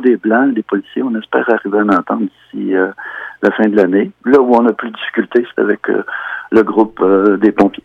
des Blancs, des policiers, on espère arriver à en entendre d'ici euh, la fin de l'année. Là où on a plus de difficultés, c'est avec euh, le groupe euh, des pompiers.